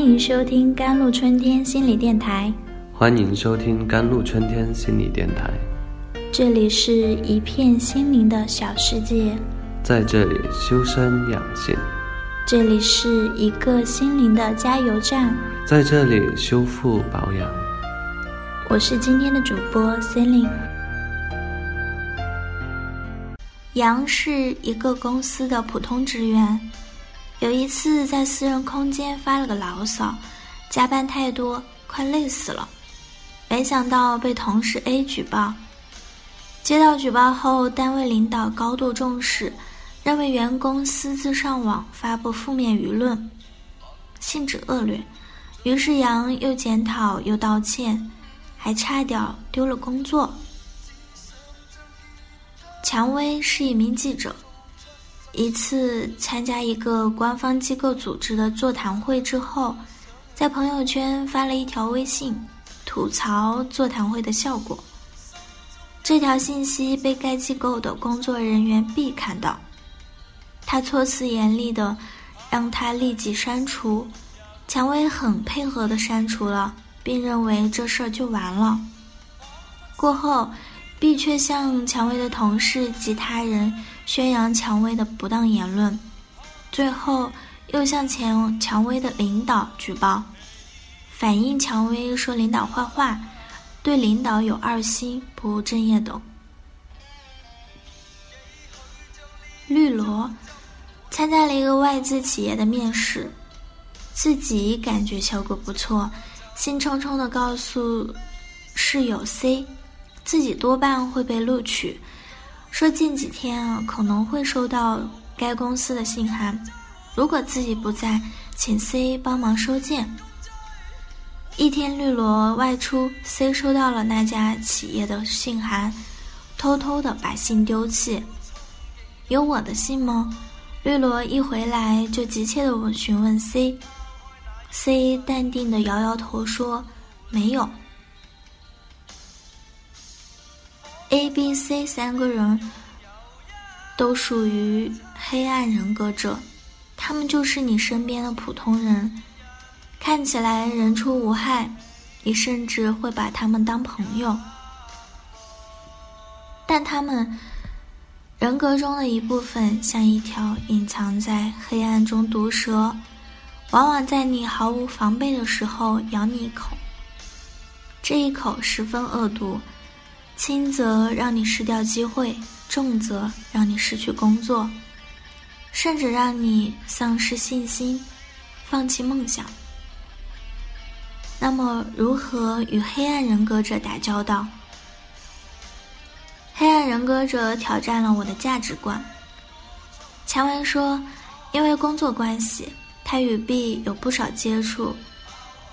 欢迎收听甘露春天心理电台。欢迎收听甘露春天心理电台。这里是一片心灵的小世界，在这里修身养性。这里是一个心灵的加油站，在这里修复保养。我是今天的主播 c e l i n e 杨是一个公司的普通职员。有一次在私人空间发了个牢骚，加班太多，快累死了。没想到被同事 A 举报。接到举报后，单位领导高度重视，认为员工私自上网发布负面舆论，性质恶劣。于是杨又检讨又道歉，还差点丢了工作。蔷薇是一名记者。一次参加一个官方机构组织的座谈会之后，在朋友圈发了一条微信，吐槽座谈会的效果。这条信息被该机构的工作人员 B 看到，他措辞严厉的让他立即删除。蔷薇很配合的删除了，并认为这事儿就完了。过后。B 却向蔷薇的同事及他人宣扬蔷薇的不当言论，最后又向前蔷薇的领导举报，反映蔷薇说领导坏话，对领导有二心，不务正业等。绿萝参加了一个外资企业的面试，自己感觉效果不错，兴冲冲的告诉室友 C。自己多半会被录取，说近几天啊可能会收到该公司的信函，如果自己不在，请 C 帮忙收件。一天绿萝外出，C 收到了那家企业的信函，偷偷的把信丢弃。有我的信吗？绿萝一回来就急切的询问 C，C 淡定的摇摇头说没有。A、B、C 三个人都属于黑暗人格者，他们就是你身边的普通人，看起来人畜无害，你甚至会把他们当朋友，但他们人格中的一部分像一条隐藏在黑暗中毒蛇，往往在你毫无防备的时候咬你一口，这一口十分恶毒。轻则让你失掉机会，重则让你失去工作，甚至让你丧失信心，放弃梦想。那么，如何与黑暗人格者打交道？黑暗人格者挑战了我的价值观。蔷薇说：“因为工作关系，他与 B 有不少接触，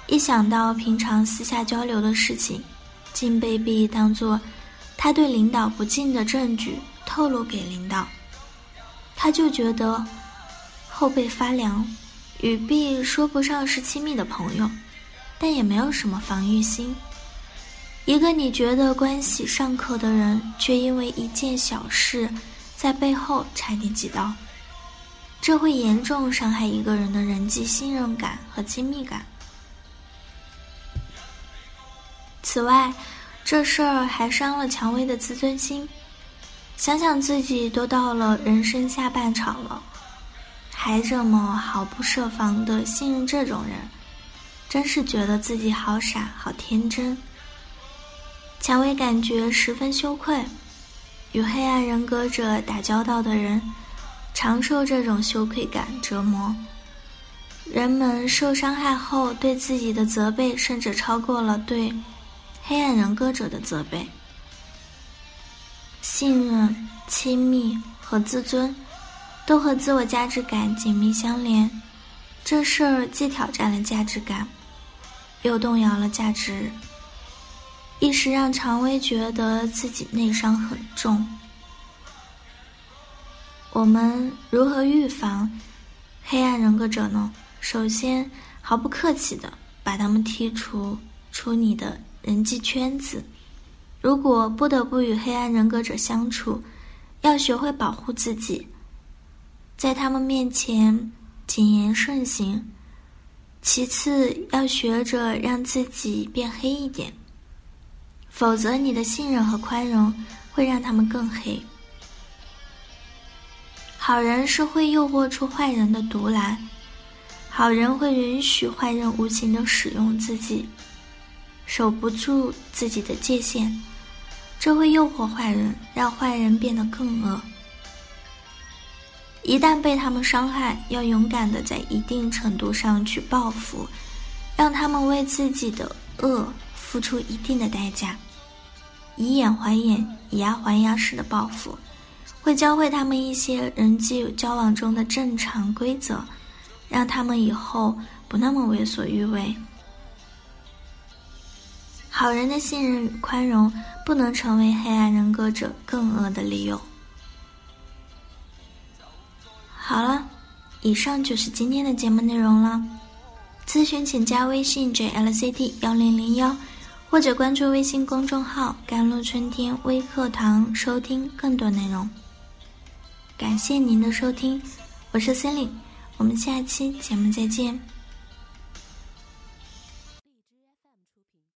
一想到平常私下交流的事情，竟被 B 当作……”他对领导不敬的证据透露给领导，他就觉得后背发凉。与 B 说不上是亲密的朋友，但也没有什么防御心。一个你觉得关系尚可的人，却因为一件小事在背后插你几刀，这会严重伤害一个人的人际信任感和亲密感。此外，这事儿还伤了蔷薇的自尊心。想想自己都到了人生下半场了，还这么毫不设防的信任这种人，真是觉得自己好傻好天真。蔷薇感觉十分羞愧。与黑暗人格者打交道的人，常受这种羞愧感折磨。人们受伤害后，对自己的责备甚至超过了对。黑暗人格者的责备、信任、亲密和自尊，都和自我价值感紧密相连。这事儿既挑战了价值感，又动摇了价值，一时让常威觉得自己内伤很重。我们如何预防黑暗人格者呢？首先，毫不客气的把他们剔除出你的。人际圈子，如果不得不与黑暗人格者相处，要学会保护自己，在他们面前谨言慎行，其次要学着让自己变黑一点，否则你的信任和宽容会让他们更黑。好人是会诱惑出坏人的毒来，好人会允许坏人无情的使用自己，守不住自己的界限，这会诱惑坏人，让坏人变得更恶。一旦被他们伤害，要勇敢的在一定程度上去报复，让他们为自己的恶付出一定的代价，以眼还眼，以牙还牙式的报复，会教会他们一些人际交往中的正常规则，让他们以后不那么为所欲为。好人的信任与宽容，不能成为黑暗人格者更恶的理由。好了，以上就是今天的节目内容了。咨询请加微信 jlcd 幺零零幺，或者关注微信公众号“甘露春天微课堂”收听更多内容。感谢您的收听，我是森林，我们下期节目再见。